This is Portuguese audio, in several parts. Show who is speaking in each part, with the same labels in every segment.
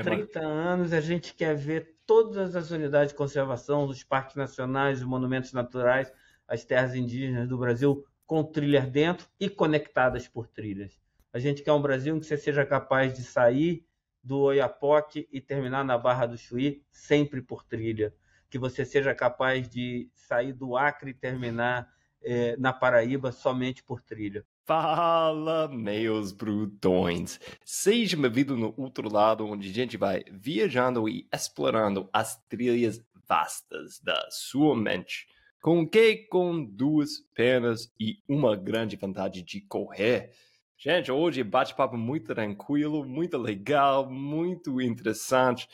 Speaker 1: Há 30 anos a gente quer ver todas as unidades de conservação, dos parques nacionais, os monumentos naturais, as terras indígenas do Brasil com trilhas dentro e conectadas por trilhas. A gente quer um Brasil em que você seja capaz de sair do Oiapoque e terminar na Barra do Chuí sempre por trilha. Que você seja capaz de sair do Acre e terminar é, na Paraíba somente por trilha.
Speaker 2: Fala, meus brutões! Seja bem-vindo no outro lado, onde a gente vai viajando e explorando as trilhas vastas da sua mente. Com que? Com duas pernas e uma grande vontade de correr. Gente, hoje bate-papo muito tranquilo, muito legal, muito interessante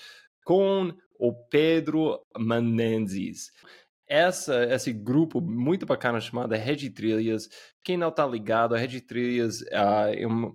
Speaker 2: com o Pedro Menezes essa, esse grupo muito bacana chamado Rede Trilhas. Quem não está ligado, a Rede Trilhas uh, é, uma,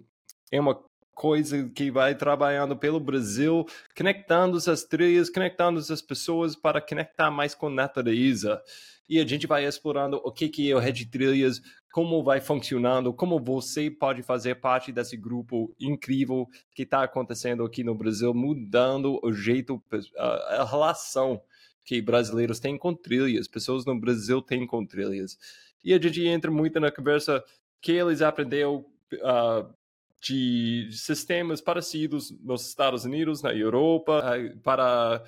Speaker 2: é uma coisa que vai trabalhando pelo Brasil, conectando essas trilhas, conectando essas pessoas para conectar mais com a natureza. E a gente vai explorando o que, que é o Rede Trilhas, como vai funcionando, como você pode fazer parte desse grupo incrível que está acontecendo aqui no Brasil, mudando o jeito, a relação que brasileiros têm com trilhas, pessoas no Brasil têm com trilhas. E a gente entra muito na conversa que eles aprenderam uh, de sistemas parecidos nos Estados Unidos, na Europa, uh, para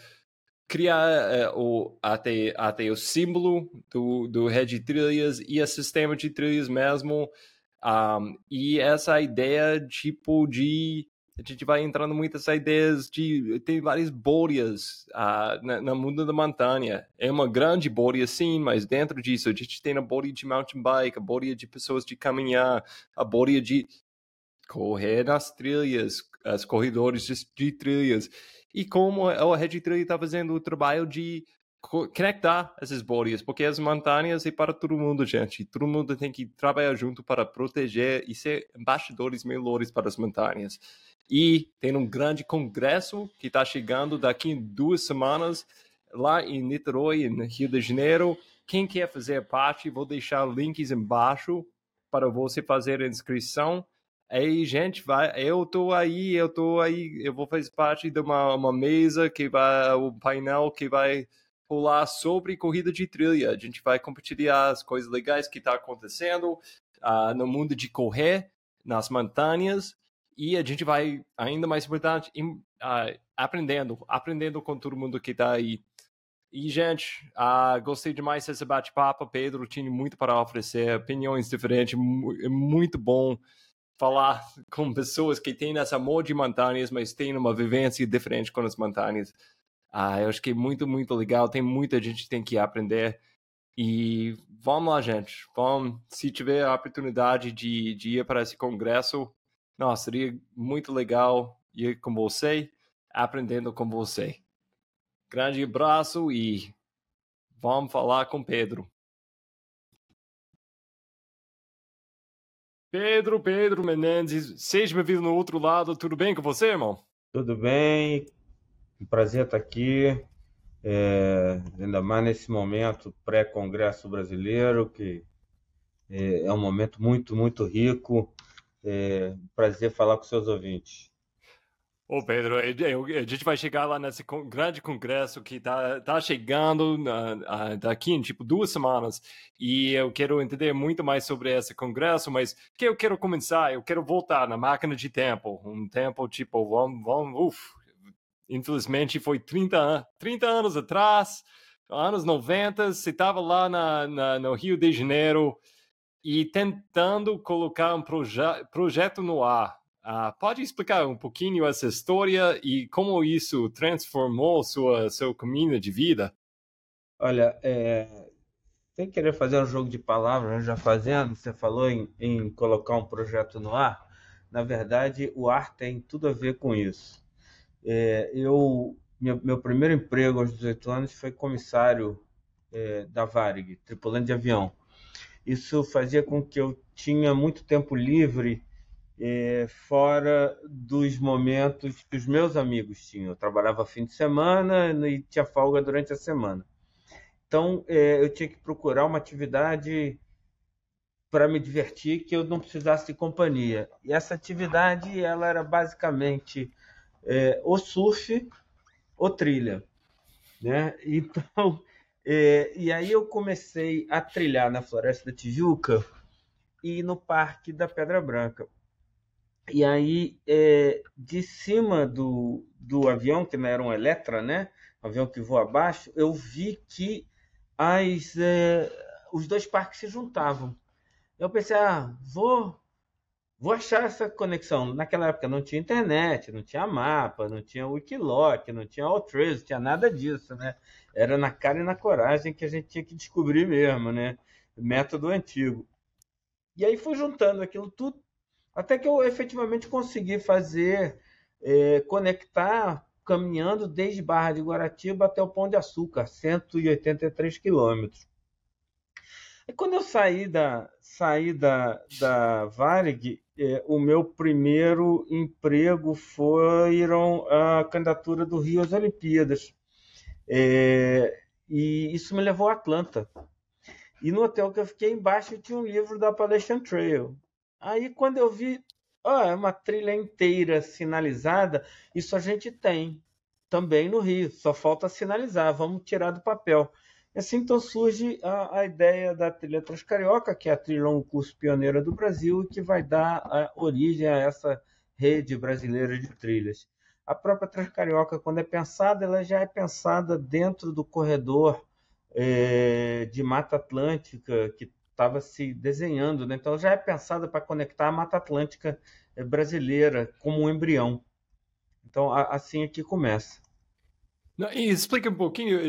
Speaker 2: criar uh, o, até, até o símbolo do, do rede de trilhas e o sistema de trilhas mesmo. Um, e essa ideia tipo de a gente vai entrando muitas ideias de tem várias bolhas uh, na, na mundo da montanha é uma grande bolha sim mas dentro disso a gente tem a bolha de mountain bike a bolha de pessoas de caminhar a bolha de correr nas trilhas as corredores de, de trilhas e como a rede trilha está fazendo o trabalho de conectar essas bolhas, porque as montanhas é para todo mundo, gente. Todo mundo tem que trabalhar junto para proteger e ser embaixadores melhores para as montanhas. E tem um grande congresso que está chegando daqui duas semanas lá em Niterói, no Rio de Janeiro. Quem quer fazer parte, vou deixar links embaixo para você fazer a inscrição. Aí, gente, vai, eu tô aí, eu tô aí, eu vou fazer parte de uma, uma mesa que vai, um painel que vai rolar sobre corrida de trilha. A gente vai compartilhar as coisas legais que está acontecendo uh, no mundo de correr nas montanhas e a gente vai, ainda mais importante, uh, aprendendo, aprendendo com todo mundo que está aí. E, gente, uh, gostei demais desse bate-papo. Pedro tinha muito para oferecer, opiniões diferentes, é muito bom falar com pessoas que têm esse amor de montanhas, mas têm uma vivência diferente com as montanhas. Uh, eu acho que é muito, muito legal. Tem muita gente que tem que aprender. E vamos lá, gente. Vamos, se tiver a oportunidade de, de ir para esse congresso, nossa, seria muito legal ir com você, aprendendo com você. Grande abraço e vamos falar com Pedro. Pedro, Pedro Menezes, seja bem-vindo no outro lado. Tudo bem com você, irmão?
Speaker 1: Tudo bem. Um prazer estar aqui. É, ainda mais nesse momento pré-congresso brasileiro, que é, é um momento muito, muito rico é, prazer falar com seus ouvintes.
Speaker 2: Ô Pedro, a gente vai chegar lá nesse grande congresso que tá, tá chegando daqui em tipo duas semanas. E eu quero entender muito mais sobre esse congresso, mas que eu quero começar, eu quero voltar na máquina de tempo, um tempo tipo, vamos, vamos, uf, infelizmente foi 30, 30 anos atrás, anos 90, você estava lá na, na, no Rio de Janeiro, e tentando colocar um proje projeto no ar. Uh, pode explicar um pouquinho essa história e como isso transformou sua seu caminho de vida?
Speaker 1: Olha, é, sem querer fazer um jogo de palavras, já fazendo, você falou em, em colocar um projeto no ar. Na verdade, o ar tem tudo a ver com isso. É, eu, meu, meu, primeiro emprego aos 18 anos foi comissário é, da Varig, tripulante de avião. Isso fazia com que eu tinha muito tempo livre é, fora dos momentos que os meus amigos tinham. Eu trabalhava fim de semana e tinha folga durante a semana. Então, é, eu tinha que procurar uma atividade para me divertir que eu não precisasse de companhia. E essa atividade ela era basicamente é, ou surf ou trilha. Né? Então, é, e aí eu comecei a trilhar na Floresta da Tijuca e no Parque da Pedra Branca. E aí, é, de cima do, do avião, que não era um Eletra, né? Um avião que voa abaixo, eu vi que as, é, os dois parques se juntavam. Eu pensei, ah, vou, vou achar essa conexão. Naquela época não tinha internet, não tinha mapa, não tinha Wikiloc, não tinha Alltrails, não tinha nada disso, né? Era na cara e na coragem que a gente tinha que descobrir mesmo, né? Método antigo. E aí fui juntando aquilo tudo até que eu efetivamente consegui fazer, é, conectar caminhando desde Barra de Guaratiba até o Pão de Açúcar, 183 quilômetros. E quando eu saí da, saí da, da Varig, é, o meu primeiro emprego foram a candidatura do Rio às Olimpíadas. É, e isso me levou a Atlanta. E no hotel que eu fiquei embaixo tinha um livro da Appalachian Trail. Aí quando eu vi, ó, é uma trilha inteira sinalizada, isso a gente tem também no Rio, só falta sinalizar, vamos tirar do papel. E assim então surge a, a, ideia da trilha Transcarioca, que é a trilha um curso pioneira do Brasil e que vai dar a origem a essa rede brasileira de trilhas. A própria Transcarioca, quando é pensada, ela já é pensada dentro do corredor é, de Mata Atlântica que estava se desenhando, né? então já é pensada para conectar a Mata Atlântica eh, brasileira como um embrião. Então, assim é que começa.
Speaker 2: Não, e explica um pouquinho,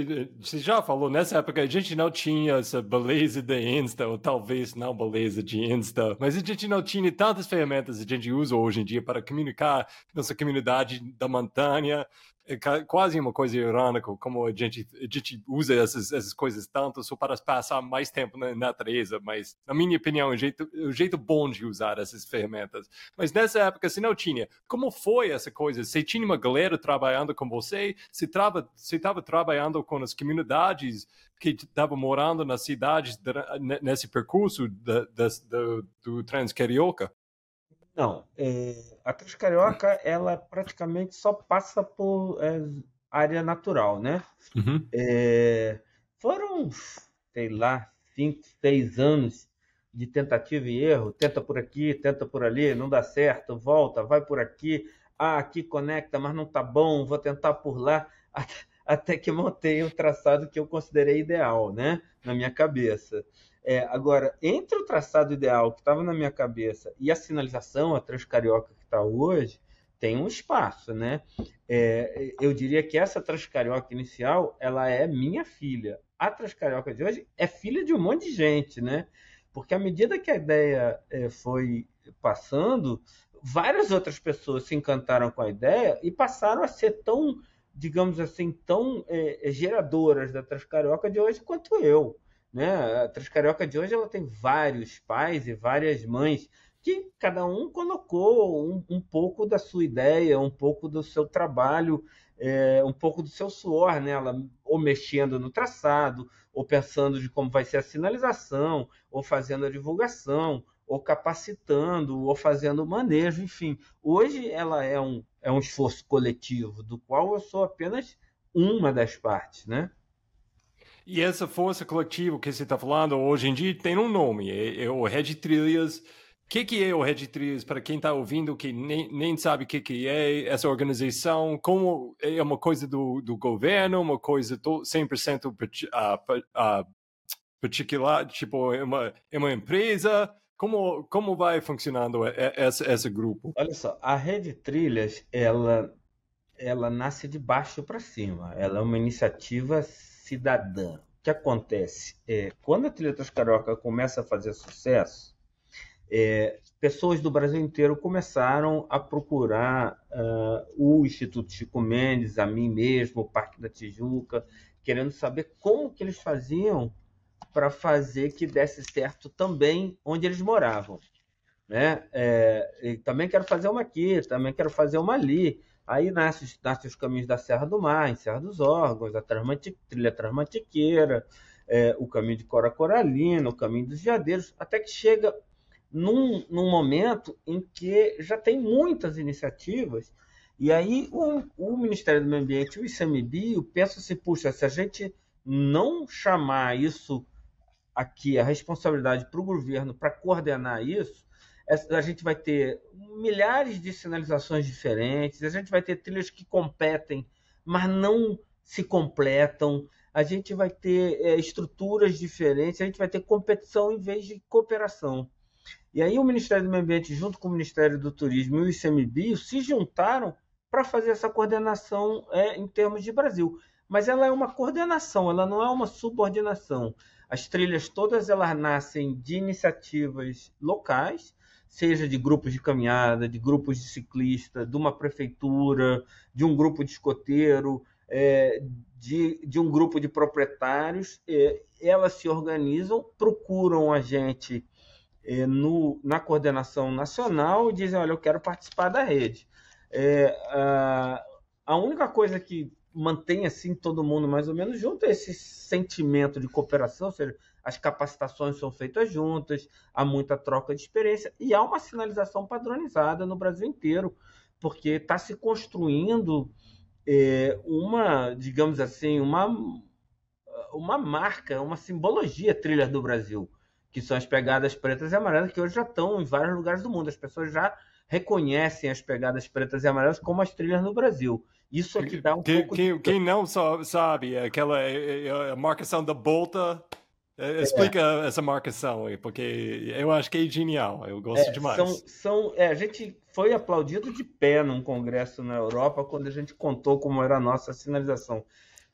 Speaker 2: você já falou, nessa época a gente não tinha essa beleza de Insta, ou talvez não beleza de Insta, mas a gente não tinha tantas ferramentas que a gente usa hoje em dia para comunicar nossa comunidade da montanha é quase uma coisa irônica como a gente, a gente usa essas, essas coisas tanto só para passar mais tempo na natureza, mas na minha opinião é um jeito, um jeito bom de usar essas ferramentas. Mas nessa época você não tinha. Como foi essa coisa? Você tinha uma galera trabalhando com você? Você estava você trabalhando com as comunidades que estavam morando nas cidades nesse percurso da, da, do, do Transcarioca?
Speaker 1: Não, é, a Transcarioca ela praticamente só passa por é, área natural, né? Uhum. É, foram, sei lá, cinco, seis anos de tentativa e erro. Tenta por aqui, tenta por ali, não dá certo, volta, vai por aqui. Ah, aqui conecta, mas não tá bom, vou tentar por lá. Até que montei um traçado que eu considerei ideal, né? Na minha cabeça. É, agora, entre o traçado ideal que estava na minha cabeça e a sinalização, a Transcarioca que está hoje, tem um espaço, né? É, eu diria que essa Transcarioca inicial, ela é minha filha. A Transcarioca de hoje é filha de um monte de gente, né? Porque à medida que a ideia é, foi passando, várias outras pessoas se encantaram com a ideia e passaram a ser tão, digamos assim, tão é, geradoras da Transcarioca de hoje quanto eu. Né? A Transcarioca de hoje ela tem vários pais e várias mães que cada um colocou um, um pouco da sua ideia, um pouco do seu trabalho, é, um pouco do seu suor nela, ou mexendo no traçado, ou pensando de como vai ser a sinalização, ou fazendo a divulgação, ou capacitando, ou fazendo o manejo, enfim. Hoje ela é um, é um esforço coletivo, do qual eu sou apenas uma das partes, né?
Speaker 2: E essa força coletiva que você está falando hoje em dia tem um nome, é, é o Red Trilhas. O que, que é o Red Trilhas para quem está ouvindo que nem, nem sabe o que, que é essa organização? Como é uma coisa do, do governo, uma coisa 100% uh, uh, particular, tipo, é uma, é uma empresa? Como, como vai funcionando esse, esse grupo?
Speaker 1: Olha só, a Rede Trilhas, ela, ela nasce de baixo para cima. Ela é uma iniciativa cidadã. O que acontece? É, quando a Trilha Carioca começa a fazer sucesso, é, pessoas do Brasil inteiro começaram a procurar uh, o Instituto Chico Mendes, a mim mesmo, o Parque da Tijuca, querendo saber como que eles faziam para fazer que desse certo também onde eles moravam. Né? É, também quero fazer uma aqui, também quero fazer uma ali. Aí nasce, nasce os caminhos da Serra do Mar, em Serra dos Órgãos, a Transmanti, trilha Transmantiqueira, é, o caminho de Cora Coralina, o caminho dos Veadeiros, até que chega num, num momento em que já tem muitas iniciativas E aí o, o Ministério do Meio Ambiente o ICMBio pensam assim, puxa, se a gente não chamar isso aqui, a responsabilidade para o governo para coordenar isso, a gente vai ter milhares de sinalizações diferentes, a gente vai ter trilhas que competem, mas não se completam, a gente vai ter é, estruturas diferentes, a gente vai ter competição em vez de cooperação. E aí o Ministério do Meio Ambiente, junto com o Ministério do Turismo e o ICMBio, se juntaram para fazer essa coordenação é, em termos de Brasil. Mas ela é uma coordenação, ela não é uma subordinação. As trilhas todas elas nascem de iniciativas locais, seja de grupos de caminhada, de grupos de ciclista, de uma prefeitura, de um grupo de escoteiro, é, de, de um grupo de proprietários. É, elas se organizam, procuram a gente é, no, na coordenação nacional e dizem: Olha, eu quero participar da rede. É, a, a única coisa que mantém assim todo mundo mais ou menos junto é esse sentimento de cooperação, ou seja, as capacitações são feitas juntas, há muita troca de experiência e há uma sinalização padronizada no Brasil inteiro, porque está se construindo é, uma, digamos assim, uma, uma marca, uma simbologia trilha do Brasil, que são as pegadas pretas e amarelas, que hoje já estão em vários lugares do mundo. As pessoas já reconhecem as pegadas pretas e amarelas como as trilhas no Brasil. Isso aqui dá um
Speaker 2: quem,
Speaker 1: pouco...
Speaker 2: Quem, de... quem não sabe, aquela é, é, a marcação da bolta é, Explica é. essa marcação aí, porque eu acho que é genial, eu gosto é, demais.
Speaker 1: São, são, é, a gente foi aplaudido de pé num congresso na Europa quando a gente contou como era a nossa sinalização.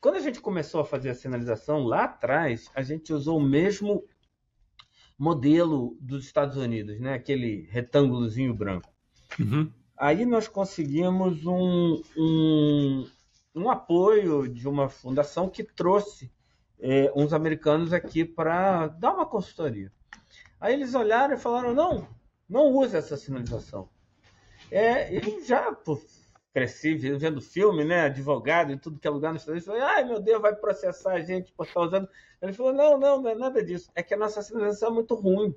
Speaker 1: Quando a gente começou a fazer a sinalização lá atrás, a gente usou o mesmo modelo dos Estados Unidos, né? aquele retângulozinho branco. Uhum. Aí nós conseguimos um, um, um apoio de uma fundação que trouxe é, uns americanos aqui para dar uma consultoria. Aí eles olharam e falaram: não, não use essa sinalização. É, e já pô, cresci vendo filme, né, advogado em tudo que é lugar nos Estados Unidos, ai meu Deus, vai processar a gente por estar usando. Ele falou: não, não, não é nada disso, é que a nossa sinalização é muito ruim.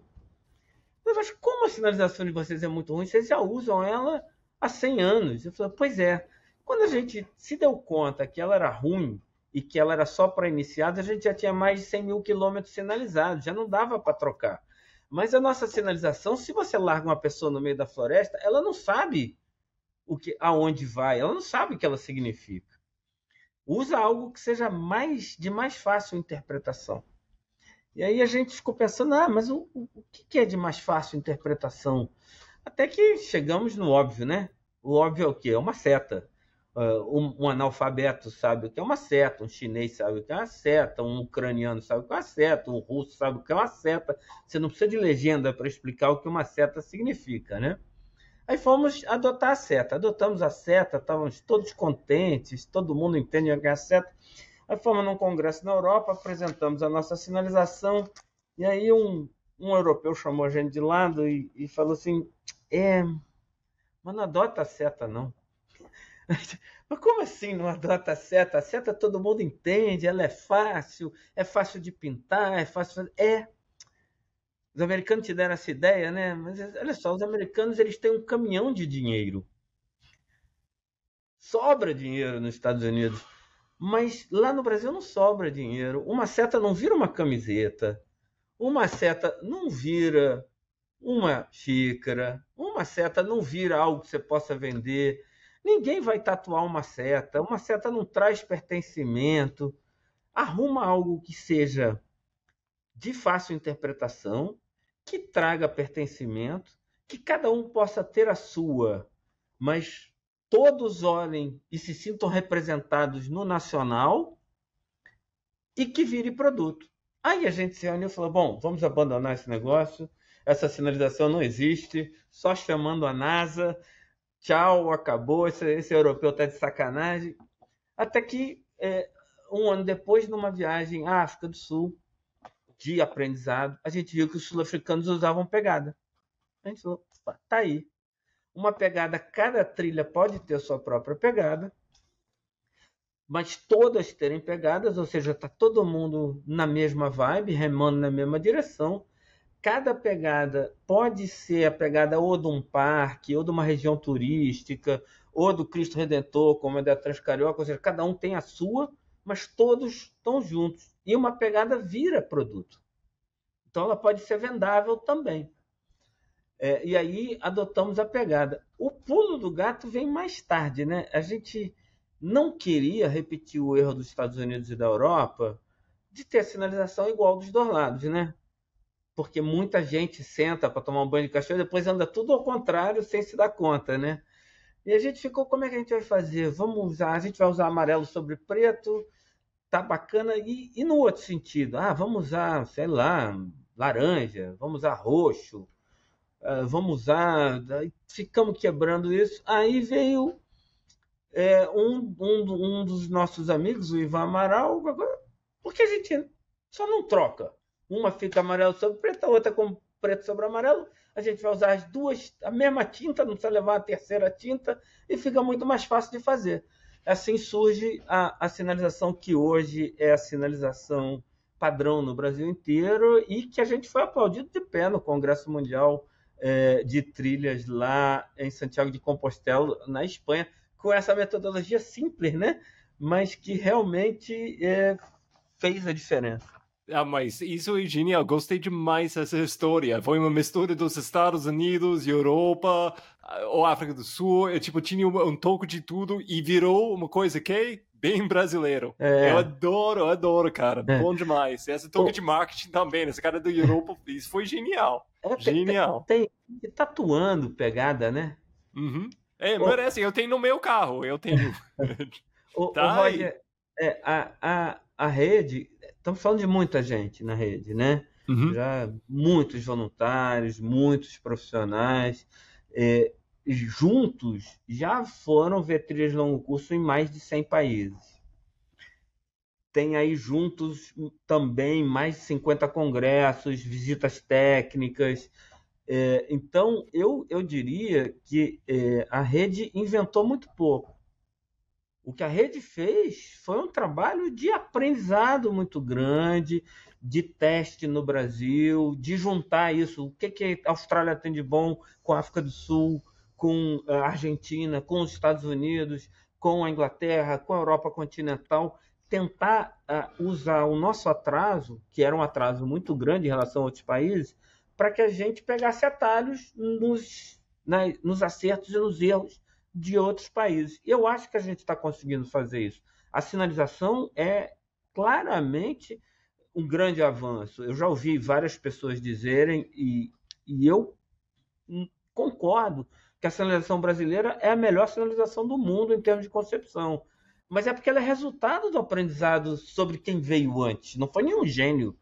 Speaker 1: Eu falei, como a sinalização de vocês é muito ruim? Vocês já usam ela há 100 anos. Eu falei, pois é. Quando a gente se deu conta que ela era ruim, e que ela era só para iniciados, a gente já tinha mais de 100 mil quilômetros sinalizados, já não dava para trocar. Mas a nossa sinalização, se você larga uma pessoa no meio da floresta, ela não sabe o que, aonde vai, ela não sabe o que ela significa. Usa algo que seja mais de mais fácil interpretação. E aí a gente ficou pensando, ah, mas o, o que é de mais fácil interpretação? Até que chegamos no óbvio, né? O óbvio é o quê? É uma seta. Uh, um, um, analfabeto sabe o que é uma seta, um chinês sabe o que é uma seta, um ucraniano sabe o que é uma seta, um russo sabe o que é uma seta. Você não precisa de legenda para explicar o que uma seta significa, né? Aí fomos adotar a seta. Adotamos a seta, estávamos todos contentes, todo mundo entende o que é a seta. Aí fomos num congresso na Europa, apresentamos a nossa sinalização, e aí um, um europeu chamou a gente de lado e, e falou assim: É, mas não adota a seta, não. Mas como assim não adota a seta? A seta todo mundo entende, ela é fácil, é fácil de pintar, é fácil. É. Os americanos te deram essa ideia, né? Mas olha só, os americanos eles têm um caminhão de dinheiro. Sobra dinheiro nos Estados Unidos. Mas lá no Brasil não sobra dinheiro. Uma seta não vira uma camiseta. Uma seta não vira uma xícara. Uma seta não vira algo que você possa vender Ninguém vai tatuar uma seta. Uma seta não traz pertencimento. Arruma algo que seja de fácil interpretação, que traga pertencimento, que cada um possa ter a sua, mas todos olhem e se sintam representados no nacional e que vire produto. Aí a gente se reuniu e falou: bom, vamos abandonar esse negócio, essa sinalização não existe, só chamando a NASA, tchau, acabou, esse, esse europeu está de sacanagem. Até que é, um ano depois, numa viagem à África do Sul, de aprendizado, a gente viu que os sul-africanos usavam pegada. A gente falou, tá aí. Uma pegada, cada trilha pode ter sua própria pegada, mas todas terem pegadas, ou seja, tá todo mundo na mesma vibe, remando na mesma direção, cada pegada pode ser a pegada ou de um parque, ou de uma região turística, ou do Cristo Redentor, como é da Transcarioca, ou seja, cada um tem a sua, mas todos estão juntos. E uma pegada vira produto. Então ela pode ser vendável também. É, e aí adotamos a pegada. O pulo do gato vem mais tarde, né? A gente não queria repetir o erro dos Estados Unidos e da Europa de ter sinalização igual dos dois lados, né? Porque muita gente senta para tomar um banho de cachorro depois anda tudo ao contrário sem se dar conta, né? E a gente ficou, como é que a gente vai fazer? Vamos usar, a gente vai usar amarelo sobre preto, tá bacana. E, e no outro sentido, ah, vamos usar, sei lá, laranja, vamos usar roxo, uh, vamos usar. Ficamos quebrando isso. Aí veio é, um, um, um dos nossos amigos, o Ivan Amaral, porque a gente só não troca. Uma fica amarelo sobre preto, a outra com preto sobre amarelo. A gente vai usar as duas, a mesma tinta, não precisa levar a terceira tinta e fica muito mais fácil de fazer. Assim surge a, a sinalização que hoje é a sinalização padrão no Brasil inteiro e que a gente foi aplaudido de pé no Congresso Mundial é, de Trilhas lá em Santiago de Compostela, na Espanha, com essa metodologia simples, né? Mas que realmente é, fez a diferença.
Speaker 2: Ah, mas isso é genial. Gostei demais dessa história. Foi uma mistura dos Estados Unidos, Europa, ou África do Sul. Eu, tipo, tinha um, um toque de tudo e virou uma coisa que bem brasileiro. É. Eu adoro, eu adoro, cara. É. Bom demais. Essa toque de marketing também. Esse cara do Europa, isso foi genial. É, genial.
Speaker 1: Tem, tem, tatuando pegada, né?
Speaker 2: Uhum. É, merece. Eu tenho no meu carro. Eu tenho.
Speaker 1: o, tá o Roger, é, a, a, a rede, estamos falando de muita gente na rede, né? Uhum. Já muitos voluntários, muitos profissionais, é, juntos já foram ver trilhas de longo curso em mais de 100 países. Tem aí juntos também mais de 50 congressos, visitas técnicas. É, então, eu, eu diria que é, a rede inventou muito pouco. O que a rede fez foi um trabalho de aprendizado muito grande, de teste no Brasil, de juntar isso. O que, que a Austrália tem de bom com a África do Sul, com a Argentina, com os Estados Unidos, com a Inglaterra, com a Europa continental. Tentar uh, usar o nosso atraso, que era um atraso muito grande em relação a outros países, para que a gente pegasse atalhos nos, na, nos acertos e nos erros de outros países. Eu acho que a gente está conseguindo fazer isso. A sinalização é claramente um grande avanço. Eu já ouvi várias pessoas dizerem, e, e eu concordo, que a sinalização brasileira é a melhor sinalização do mundo em termos de concepção. Mas é porque ela é resultado do aprendizado sobre quem veio antes. Não foi nenhum gênio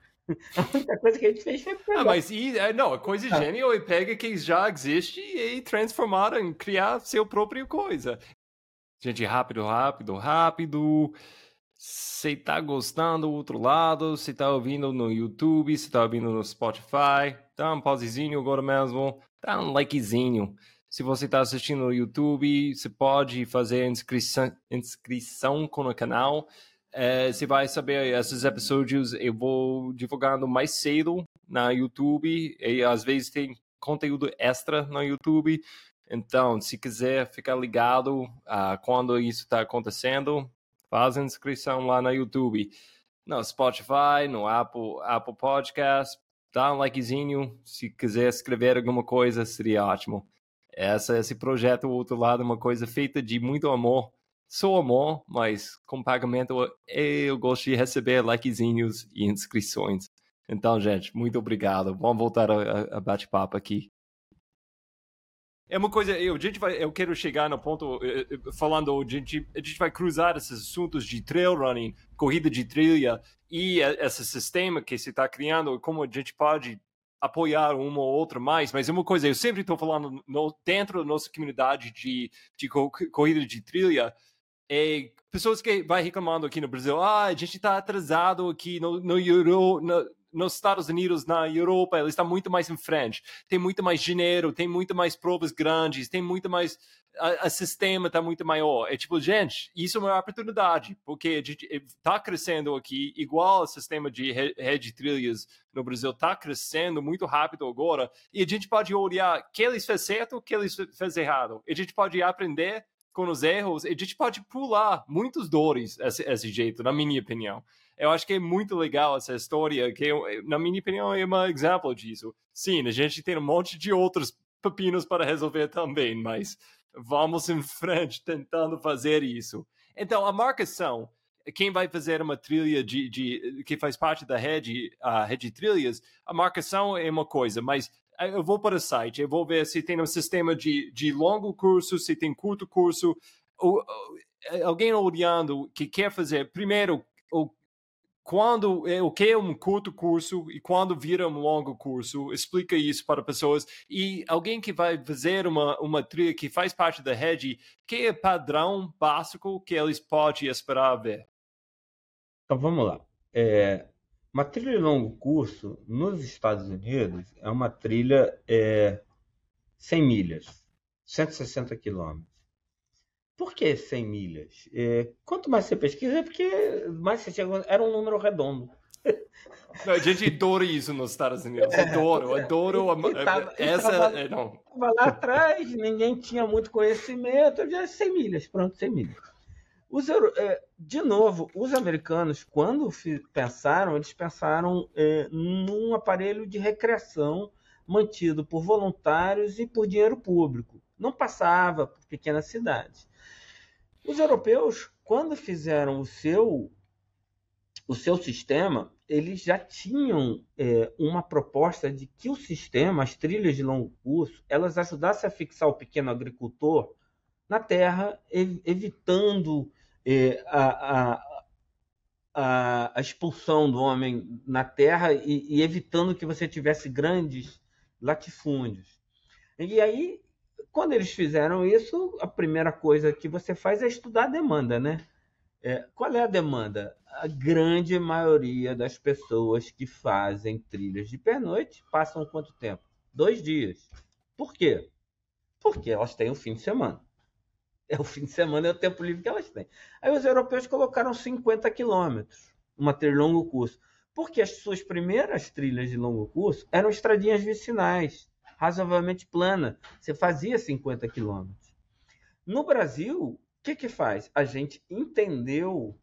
Speaker 1: A única coisa que a gente fez foi
Speaker 2: pegar. Ah, mas e, é, não, a coisa ah. genial é pegar que já existe e transformar em criar seu próprio coisa. Gente, rápido, rápido, rápido. Se tá gostando do outro lado, se tá ouvindo no YouTube, se tá ouvindo no Spotify, dá um pausezinho agora mesmo, dá um likezinho. Se você está assistindo no YouTube, você pode fazer inscrição, inscrição com o canal. É, você vai saber esses episódios eu vou divulgando mais cedo na YouTube e às vezes tem conteúdo extra no YouTube. Então, se quiser ficar ligado uh, quando isso está acontecendo, faz a inscrição lá no YouTube, no Spotify, no Apple, Apple Podcast, dá um likezinho. Se quiser escrever alguma coisa, seria ótimo. Essa, esse projeto, o outro lado, é uma coisa feita de muito amor sou amor, mas com pagamento eu gosto de receber likezinhos e inscrições. Então, gente, muito obrigado. Vamos voltar a, a bate-papo aqui. É uma coisa, eu, a gente vai, eu quero chegar no ponto, eh, eh, falando, a gente, a gente vai cruzar esses assuntos de trail running, corrida de trilha e esse sistema que se está criando, como a gente pode apoiar uma ou outra mais, mas é uma coisa, eu sempre estou falando no, dentro da nossa comunidade de, de corrida de trilha, é, pessoas que vai reclamando aqui no Brasil, ah, a gente está atrasado aqui no, no, Euro, no, nos Estados Unidos, na Europa, ele está muito mais em frente, tem muito mais dinheiro, tem muito mais provas grandes, tem muito mais, a sistema está muito maior. É tipo, gente, isso é uma oportunidade, porque a gente está crescendo aqui, igual o sistema de rede de trilhas no Brasil está crescendo muito rápido agora, e a gente pode olhar o que eles fez certo, o que eles fez errado, a gente pode aprender com os erros, a gente pode pular muitos dores esse, esse jeito, na minha opinião. Eu acho que é muito legal essa história, que na minha opinião é um exemplo disso. Sim, a gente tem um monte de outros pepinos para resolver também, mas vamos em frente tentando fazer isso. Então, a marcação, quem vai fazer uma trilha de, de que faz parte da rede, a rede de trilhas, a marcação é uma coisa, mas eu vou para o site, eu vou ver se tem um sistema de, de longo curso, se tem curto curso. Ou, alguém olhando que quer fazer, primeiro, o quando é o que é um curto curso e quando vira um longo curso, explica isso para pessoas e alguém que vai fazer uma uma trilha que faz parte da rede, que é padrão básico que eles podem esperar ver.
Speaker 1: Então vamos lá. É, uma trilha de longo curso nos Estados Unidos é uma trilha é, 100 milhas, 160 quilômetros. Por que 100 milhas? É, quanto mais você pesquisa, é porque mais você chega. Era um número redondo.
Speaker 2: Não, a gente adora isso nos Estados Unidos. Adoro, adoro. A, tava, essa. Tava,
Speaker 1: é, não. Tava lá atrás, ninguém tinha muito conhecimento. Já 100 milhas, pronto, 100 milhas. Os, é, de novo, os americanos, quando pensaram, eles pensaram é, num aparelho de recreação mantido por voluntários e por dinheiro público. Não passava por pequenas cidades. Os europeus, quando fizeram o seu, o seu sistema, eles já tinham é, uma proposta de que o sistema, as trilhas de longo curso, elas ajudassem a fixar o pequeno agricultor na terra, evitando é, a, a, a, a, expulsão do homem na terra e, e evitando que você tivesse grandes latifúndios. E aí quando eles fizeram isso, a primeira coisa que você faz é estudar a demanda, né? É, qual é a demanda? A grande maioria das pessoas que fazem trilhas de pernoite passam quanto tempo? Dois dias. Por quê? Porque elas têm o fim de semana. É o fim de semana, é o tempo livre que elas têm. Aí os europeus colocaram 50 quilômetros, uma trilha longo curso. Porque as suas primeiras trilhas de longo curso eram estradinhas vicinais razoavelmente plana. Você fazia 50 quilômetros. No Brasil, o que, que faz? A gente entendeu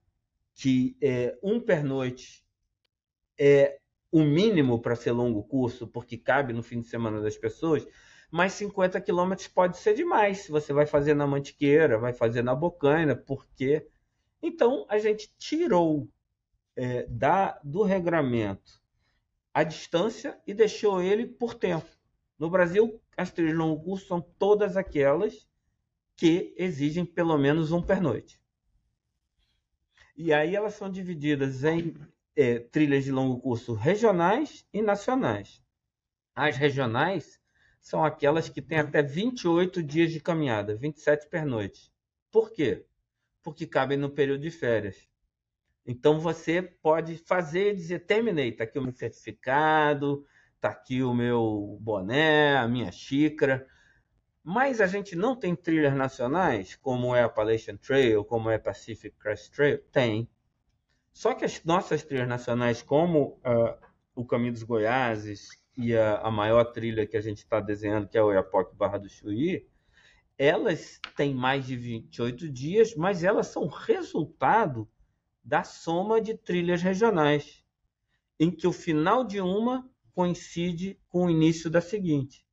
Speaker 1: que é, um pernoite é o mínimo para ser longo curso, porque cabe no fim de semana das pessoas, mas 50 quilômetros pode ser demais. Se você vai fazer na Mantiqueira, vai fazer na Bocaina, porque. Então, a gente tirou é, da, do regramento a distância e deixou ele por tempo. No Brasil, as trilhas longo curso são todas aquelas que exigem pelo menos um pernoite. E aí elas são divididas em é, trilhas de longo curso regionais e nacionais. As regionais são aquelas que têm até 28 dias de caminhada, 27 pernoites. Por quê? Porque cabem no período de férias. Então você pode fazer e dizer, terminei, está aqui o meu certificado, tá aqui o meu boné, a minha xícara. Mas a gente não tem trilhas nacionais, como é a Appalachian Trail, como é a Pacific Crest Trail? Tem. Só que as nossas trilhas nacionais, como uh, o Caminho dos Goiáses e a, a, maior trilha que a gente está desenhando, que é o Oiapoque Barra do Chuí, elas têm mais de 28 dias, mas elas são resultado da soma de trilhas regionais, em que o final de uma coincide com o início da seguinte.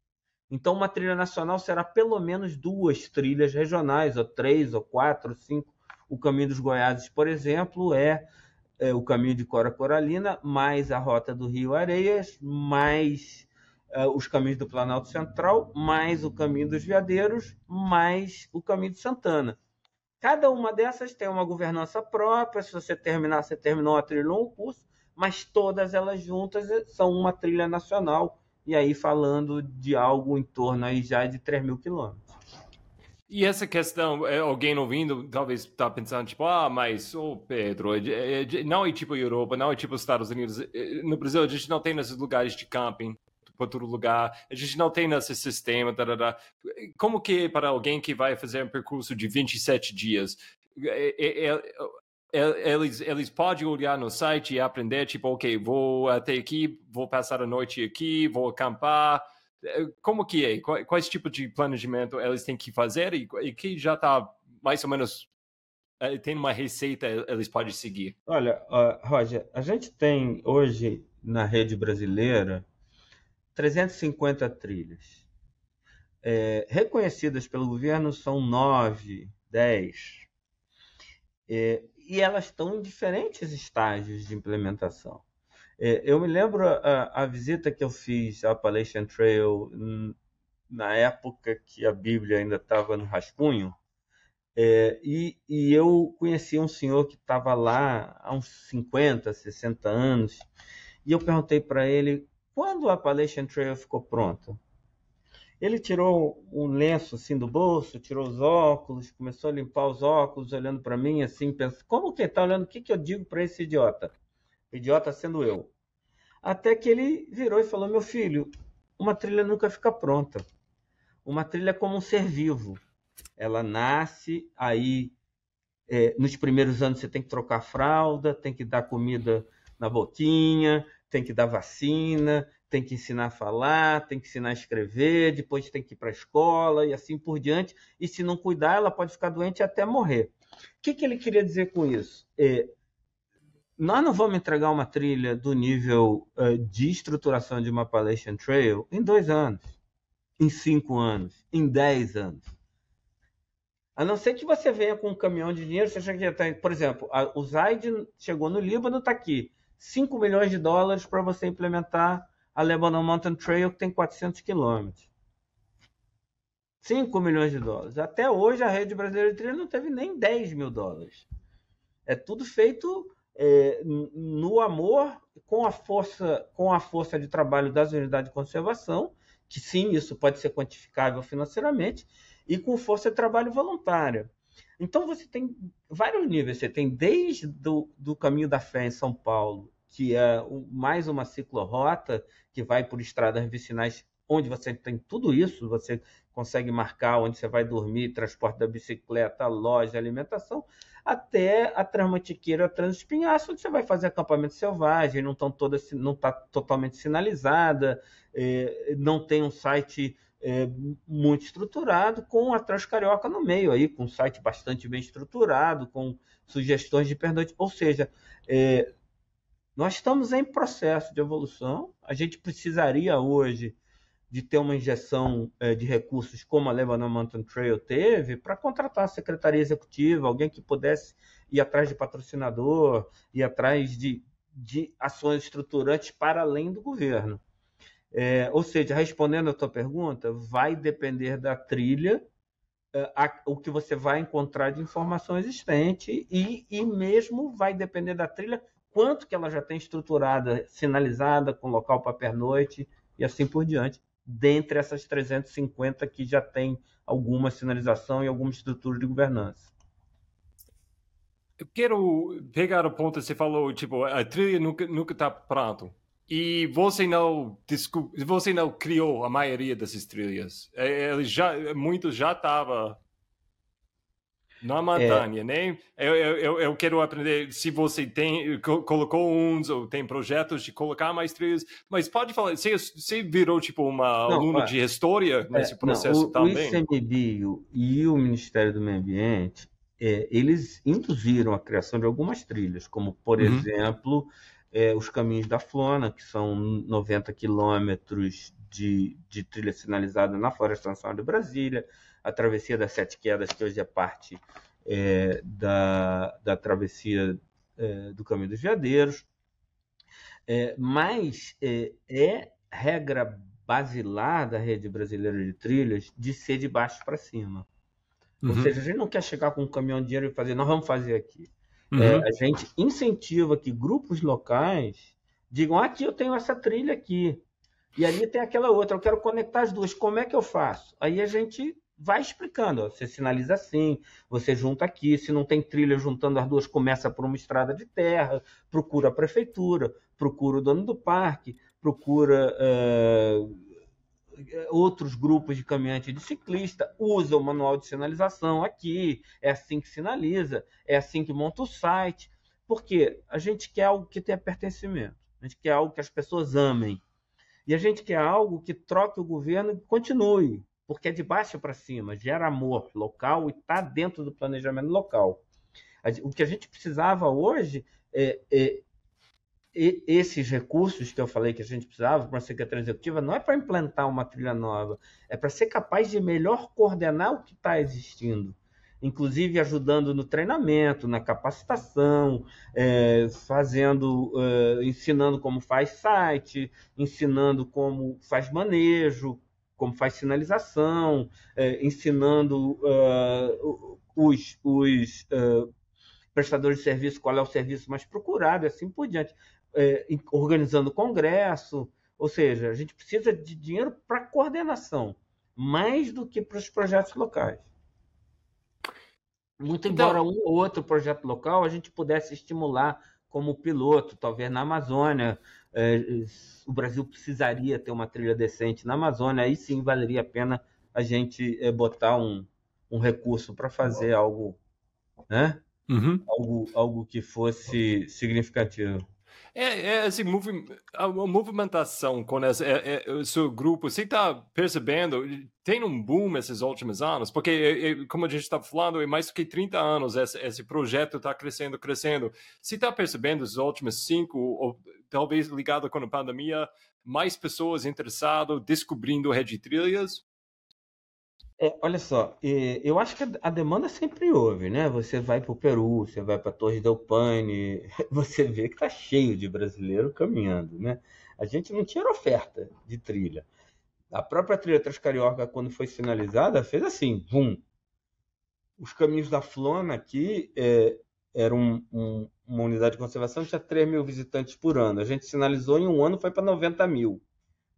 Speaker 1: Então, uma trilha nacional será pelo menos duas trilhas regionais, ou três, ou quatro, ou cinco. O Caminho dos Goiáses, por exemplo, é, é o caminho de Cora Coralina, mais a Rota do Rio Areias, mais é, os caminhos do Planalto Central, mais o Caminho dos Veadeiros, mais o Caminho de Santana. Cada uma dessas tem uma governança própria. Se você terminar, você terminou a trilha longo curso mas todas elas juntas são uma trilha nacional, e aí falando de algo em torno aí já de 3 mil quilômetros.
Speaker 2: E essa questão, é, alguém ouvindo talvez está pensando, tipo, ah, mas, ô Pedro, é, é, não é tipo Europa, não é tipo Estados Unidos. No Brasil, a gente não tem nesses lugares de camping por todo lugar, a gente não tem nesse sistema. Tarará. Como que para alguém que vai fazer um percurso de 27 dias, eles, eles podem olhar no site e aprender, tipo, ok, vou até aqui, vou passar a noite aqui, vou acampar. Como que é? Quais, tipos de planejamento eles têm que fazer e, e que já está mais ou menos é, tem uma receita eles podem seguir?
Speaker 1: Olha, uh, Roger, a gente tem hoje na rede brasileira 350 trilhas. É, reconhecidas pelo governo são nove, dez. É, e elas estão em diferentes estágios de implementação. É, eu me lembro a, a, visita que eu fiz à Appalachian Trail na época que a Bíblia ainda estava no rascunho, é, e, e, eu conheci um senhor que estava lá há uns 50, 60 anos, e eu perguntei para ele quando a Appalachian Trail ficou pronta. Ele tirou um lenço assim do bolso, tirou os óculos, começou a limpar os óculos, olhando para mim assim, pensando, como que está olhando? O que, que eu digo para esse idiota? Idiota sendo eu. Até que ele virou e falou: Meu filho, uma trilha nunca fica pronta. Uma trilha é como um ser vivo. Ela nasce, aí é, nos primeiros anos você tem que trocar fralda, tem que dar comida na boquinha, tem que dar vacina, tem que ensinar a falar, tem que ensinar a escrever, depois tem que ir para a escola e assim por diante. E se não cuidar, ela pode ficar doente até morrer. O que, que ele queria dizer com isso? É, nós não vamos entregar uma trilha do nível uh, de estruturação de uma Appalachian Trail em dois anos, em cinco anos, em dez anos. A não ser que você venha com um caminhão de dinheiro, você que tá, por exemplo, a, o Zaid chegou no Líbano, está aqui, 5 milhões de dólares para você implementar a Lebanon Mountain Trail, que tem 400 quilômetros. 5 milhões de dólares. Até hoje a rede brasileira de trilha não teve nem 10 mil dólares. É tudo feito é, no amor com a força com a força de trabalho das unidades de conservação, que sim, isso pode ser quantificável financeiramente, e com força de trabalho voluntária. Então você tem vários níveis. Você tem desde do, do caminho da fé em São Paulo, que é mais uma ciclorota que vai por estradas vicinais onde você tem tudo isso, você consegue marcar onde você vai dormir, transporte da bicicleta, loja, alimentação, até a Transmantiqueira Transespinhaço, onde você vai fazer acampamento selvagem, não está não tá totalmente sinalizada, é, não tem um site é, muito estruturado, com a Transcarioca no meio aí, com um site bastante bem estruturado, com sugestões de pernoite. Ou seja, é, nós estamos em processo de evolução. A gente precisaria hoje de ter uma injeção é, de recursos como a Lebanon Mountain Trail teve para contratar a secretaria executiva, alguém que pudesse ir atrás de patrocinador, ir atrás de, de ações estruturantes para além do governo. É, ou seja, respondendo a tua pergunta, vai depender da trilha é, a, o que você vai encontrar de informação existente e, e mesmo vai depender da trilha quanto que ela já tem estruturada, sinalizada, com local para pernoite e assim por diante, dentre essas 350 que já tem alguma sinalização e alguma estrutura de governança.
Speaker 2: Eu quero pegar o ponto que você falou, tipo, a trilha nunca nunca está pronto. E você não você não criou a maioria dessas trilhas. É, ele já muito já estava na montanha, é. né? Eu, eu, eu quero aprender se você tem colocou uns ou tem projetos de colocar mais trilhas, mas pode falar, você, você virou tipo uma não, aluno de história é, nesse processo não, o, também?
Speaker 1: O ICMBio e o Ministério do Meio Ambiente, é, eles induziram a criação de algumas trilhas, como por uhum. exemplo é, os caminhos da Flona, que são 90 quilômetros de, de trilha sinalizada na Floresta Nacional de Brasília, a travessia das Sete Quedas, que hoje é parte é, da, da travessia é, do Caminho dos Veadeiros. É, mas é, é regra basilar da rede brasileira de trilhas de ser de baixo para cima. Uhum. Ou seja, a gente não quer chegar com um caminhão de dinheiro e fazer, nós vamos fazer aqui. Uhum. É, a gente incentiva que grupos locais digam: aqui eu tenho essa trilha aqui, e ali tem aquela outra, eu quero conectar as duas, como é que eu faço? Aí a gente vai explicando, ó, você sinaliza assim, você junta aqui, se não tem trilha juntando as duas, começa por uma estrada de terra, procura a prefeitura, procura o dono do parque, procura uh, outros grupos de caminhante e de ciclista, usa o manual de sinalização aqui, é assim que sinaliza, é assim que monta o site, porque a gente quer algo que tenha pertencimento, a gente quer algo que as pessoas amem, e a gente quer algo que troque o governo e continue. Porque é de baixo para cima, gera amor local e está dentro do planejamento local. O que a gente precisava hoje é, é esses recursos que eu falei que a gente precisava para uma secretaria executiva não é para implantar uma trilha nova, é para ser capaz de melhor coordenar o que está existindo, inclusive ajudando no treinamento, na capacitação, é, fazendo, é, ensinando como faz site, ensinando como faz manejo, como faz sinalização, é, ensinando uh, os, os uh, prestadores de serviço qual é o serviço mais procurado, e assim por diante é, organizando congresso, ou seja, a gente precisa de dinheiro para coordenação, mais do que para os projetos locais. Muito então embora então, um ou outro projeto local a gente pudesse estimular como piloto, talvez na Amazônia, é, o Brasil precisaria ter uma trilha decente na Amazônia, aí sim valeria a pena a gente é, botar um, um recurso para fazer algo, né? Uhum. algo, algo que fosse significativo.
Speaker 2: É, é assim, movi a movimentação com esse, é, é, seu grupo, você está percebendo, tem um boom esses últimos anos, porque, é, é como a gente está falando, é mais do que 30 anos esse, esse projeto está crescendo, crescendo. Você está percebendo os últimos cinco, ou talvez ligado com a pandemia, mais pessoas interessadas, descobrindo rede trilhas?
Speaker 1: É, olha só, eu acho que a demanda sempre houve, né? Você vai para o Peru, você vai para Torre del Paine, você vê que está cheio de brasileiro caminhando, né? A gente não tinha oferta de trilha. A própria trilha Transcarioca, quando foi sinalizada, fez assim, vum. Os caminhos da Flona aqui é, era um, um, uma unidade de conservação, tinha 3 mil visitantes por ano. A gente sinalizou em um ano, foi para 90 mil.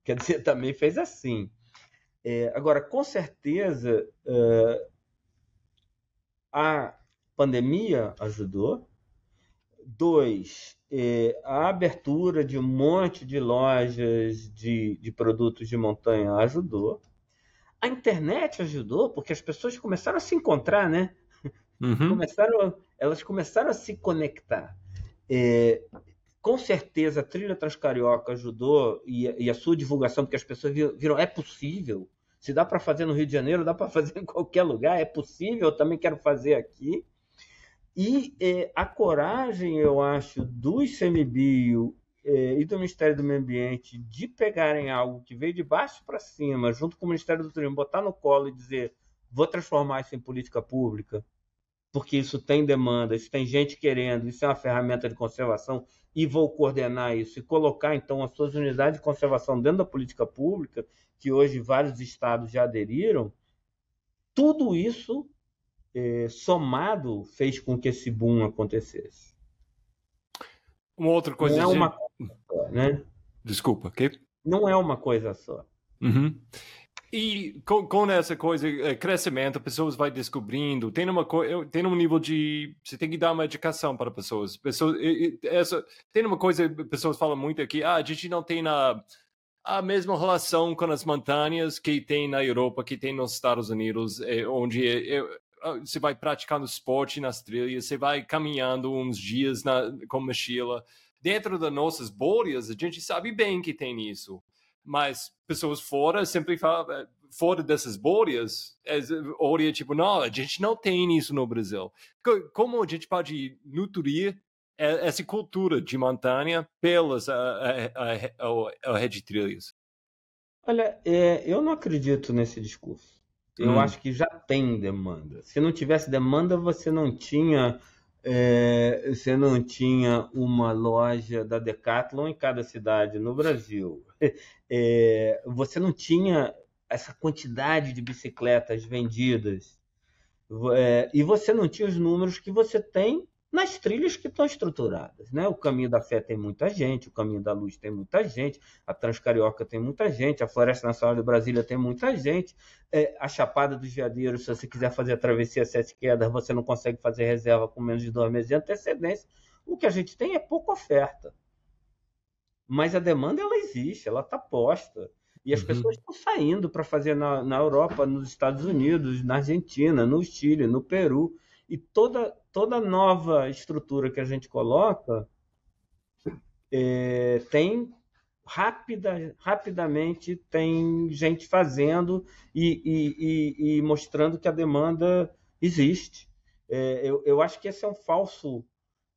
Speaker 1: Quer dizer, também fez assim. É, agora, com certeza, é, a pandemia ajudou. Dois, é, a abertura de um monte de lojas de, de produtos de montanha ajudou. A internet ajudou, porque as pessoas começaram a se encontrar, né? Uhum. Começaram, elas começaram a se conectar. É, com certeza a trilha Transcarioca ajudou e, e, a sua divulgação, porque as pessoas viram, é possível. Se dá para fazer no Rio de Janeiro, dá para fazer em qualquer lugar, é possível, eu também quero fazer aqui. E é, a coragem, eu acho, do ICMBio é, e do Ministério do Meio Ambiente de pegarem algo que veio de baixo para cima, junto com o Ministério do Turismo, botar no colo e dizer: vou transformar isso em política pública, porque isso tem demanda, isso tem gente querendo, isso é uma ferramenta de conservação, e vou coordenar isso e colocar então as suas unidades de conservação dentro da política pública, que hoje vários estados já aderiram, tudo isso é, somado fez com que esse boom acontecesse.
Speaker 2: Uma outra coisa.
Speaker 1: Não é uma coisa só, né?
Speaker 2: Desculpa, que?
Speaker 1: Não é uma coisa só.
Speaker 2: Uhum. E com, com, essa coisa, eh, crescimento, pessoas vai descobrindo, tem uma tem um nível de você tem que dar uma educação para pessoas. Pessoas essa tem uma coisa pessoas falam muito aqui, ah, a gente não tem na a mesma relação com as montanhas que tem na Europa, que tem nos Estados Unidos, é, onde é, é, você vai praticando esporte nas trilhas, você vai caminhando uns dias na, com mochila. Dentro das nossas bolhas, a gente sabe bem que tem isso. Mas pessoas fora sempre falam, é, fora dessas bolhas, é, olha tipo, não, a gente não tem isso no Brasil. Como a gente pode nutrir essa cultura de montanha pelas a, a, rede trilhas?
Speaker 1: Olha, é, eu não acredito nesse discurso. Eu hum. acho que já tem demanda. Se não tivesse demanda, você não tinha é, você não tinha uma loja da Decathlon em cada cidade no Brasil. É, você não tinha essa quantidade de bicicletas vendidas. É, e você não tinha os números que você tem nas trilhas que estão estruturadas. Né? O Caminho da Fé tem muita gente, o Caminho da Luz tem muita gente, a Transcarioca tem muita gente, a Floresta Nacional de Brasília tem muita gente, é, a Chapada dos Veadeiros, se você quiser fazer a travessia Sete Quedas, você não consegue fazer reserva com menos de dois meses de antecedência. O que a gente tem é pouca oferta. Mas a demanda ela existe, ela está posta. E as uhum. pessoas estão saindo para fazer na, na Europa, nos Estados Unidos, na Argentina, no Chile, no Peru. E toda, toda nova estrutura que a gente coloca é, tem rápida, rapidamente tem gente fazendo e, e, e, e mostrando que a demanda existe. É, eu, eu acho que esse é um falso,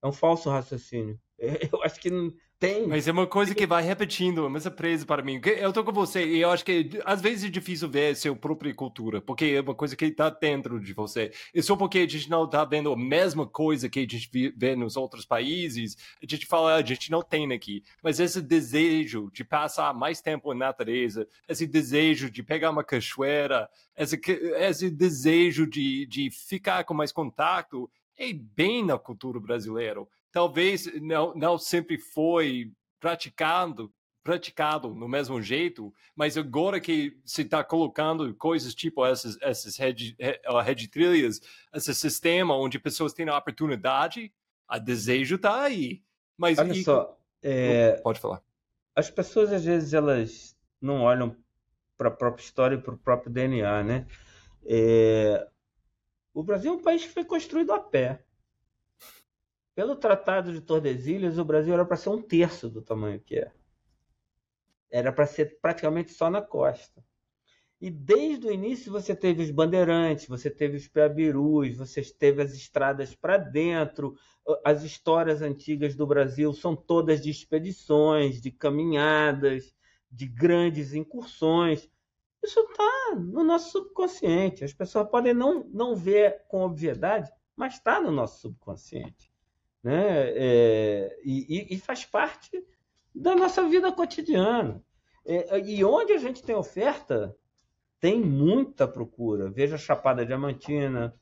Speaker 1: é um falso raciocínio. Eu acho que tem.
Speaker 2: Mas é uma coisa que vai repetindo, é uma surpresa para mim. Eu tô com você e eu acho que às vezes é difícil ver sua própria cultura, porque é uma coisa que está dentro de você. E só porque a gente não está vendo a mesma coisa que a gente vê nos outros países, a gente fala, ah, a gente não tem aqui. Mas esse desejo de passar mais tempo na natureza, esse desejo de pegar uma cachoeira, esse, esse desejo de, de ficar com mais contato, é bem na cultura brasileira talvez não, não sempre foi praticado praticado no mesmo jeito, mas agora que se está colocando coisas tipo essas, essas rede, rede trilhas, esse sistema onde pessoas têm a oportunidade, a desejo está aí. Mas
Speaker 1: Olha e... só, é...
Speaker 2: pode falar.
Speaker 1: As pessoas às vezes elas não olham para a própria história e para o próprio DNA, né? É... O Brasil é um país que foi construído a pé. Pelo Tratado de Tordesilhas, o Brasil era para ser um terço do tamanho que é. Era para ser praticamente só na costa. E desde o início você teve os bandeirantes, você teve os peabirus, você teve as estradas para dentro. As histórias antigas do Brasil são todas de expedições, de caminhadas, de grandes incursões. Isso está no nosso subconsciente. As pessoas podem não, não ver com obviedade, mas está no nosso subconsciente né? É, e, e, faz parte da nossa vida cotidiana. É, e onde a gente tem oferta, tem muita procura. Veja Chapada Diamantina,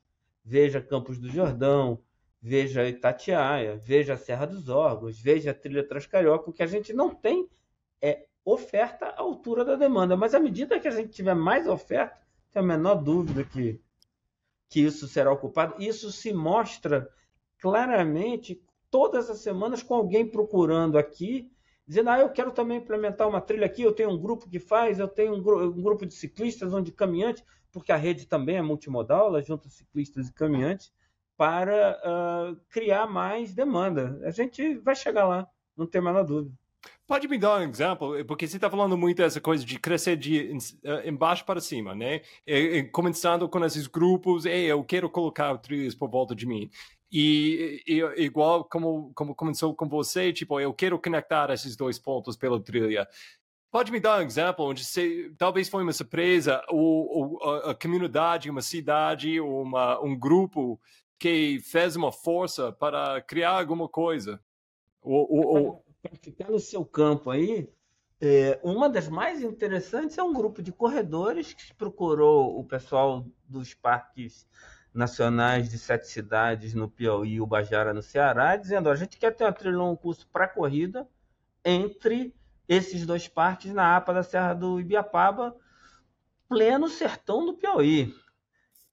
Speaker 1: veja Campos do Jordão, veja Itatiaia, veja Serra dos Órgãos, veja a Trilha Transcarioca. O que a gente não tem é oferta à altura da demanda. Mas à medida que a gente tiver mais oferta, tem a menor dúvida que, que isso será ocupado. Isso se mostra claramente todas as semanas com alguém procurando aqui, dizendo: ah, eu quero também implementar uma trilha aqui, eu tenho um grupo que faz, eu tenho um, gru um grupo de ciclistas, onde caminhantes, porque a rede também é multimodal, ela junta ciclistas e caminhantes, para uh, criar mais demanda. A gente vai chegar lá, não tem menor dúvida.
Speaker 2: Pode me dar um exemplo? Porque você está falando muito dessa coisa de crescer de uh, embaixo para cima, né? E, e, começando com esses grupos, Ei, eu quero colocar trilhas por volta de mim. E, e, igual como, como começou com você, tipo, eu quero conectar esses dois pontos pela trilha. Pode me dar um exemplo onde talvez foi uma surpresa, ou, ou a, a, comunidade, uma cidade, uma, um grupo que fez uma força para criar alguma coisa?
Speaker 1: Ou, ou, para ficar no seu campo aí, é, uma das mais interessantes é um grupo de corredores que procurou o pessoal dos parques nacionais de sete cidades no Piauí e Ubajara no Ceará, dizendo: a gente quer ter uma trilha um curso para corrida entre esses dois parques na APA da Serra do Ibiapaba, pleno sertão do Piauí.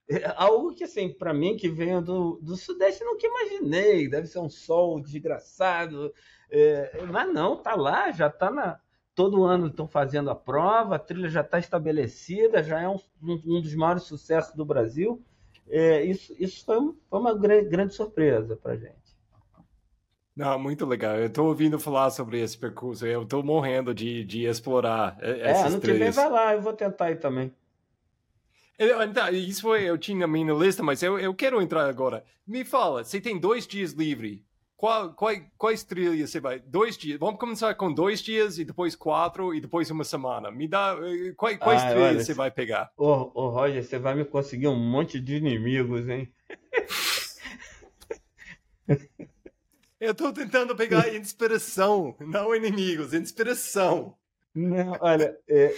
Speaker 1: É algo que, assim, para mim, que venho do, do Sudeste, nunca imaginei. Deve ser um sol desgraçado. É, mas não, tá lá, já tá na. Todo ano estão fazendo a prova, a trilha já está estabelecida, já é um, um, um dos maiores sucessos do Brasil é, isso, isso foi, foi uma grande, grande surpresa para gente.
Speaker 2: Não, muito legal. Eu estou ouvindo falar sobre esse percurso. Eu estou morrendo de, de explorar
Speaker 1: é, ano que vem vai lá, eu vou tentar ir também.
Speaker 2: Então, isso foi, eu tinha na minha lista, mas eu, eu quero entrar agora. Me fala, você tem dois dias livre qual, qual, quais trilhas você vai? Dois dias. Vamos começar com dois dias e depois quatro e depois uma semana. Me dá. Eh, quais, quais ah, trilhas olha, você vai pegar?
Speaker 1: Ô, ô, Roger, você vai me conseguir um monte de inimigos, hein?
Speaker 2: Eu estou tentando pegar inspiração, não inimigos, inspiração.
Speaker 1: Não, olha, é,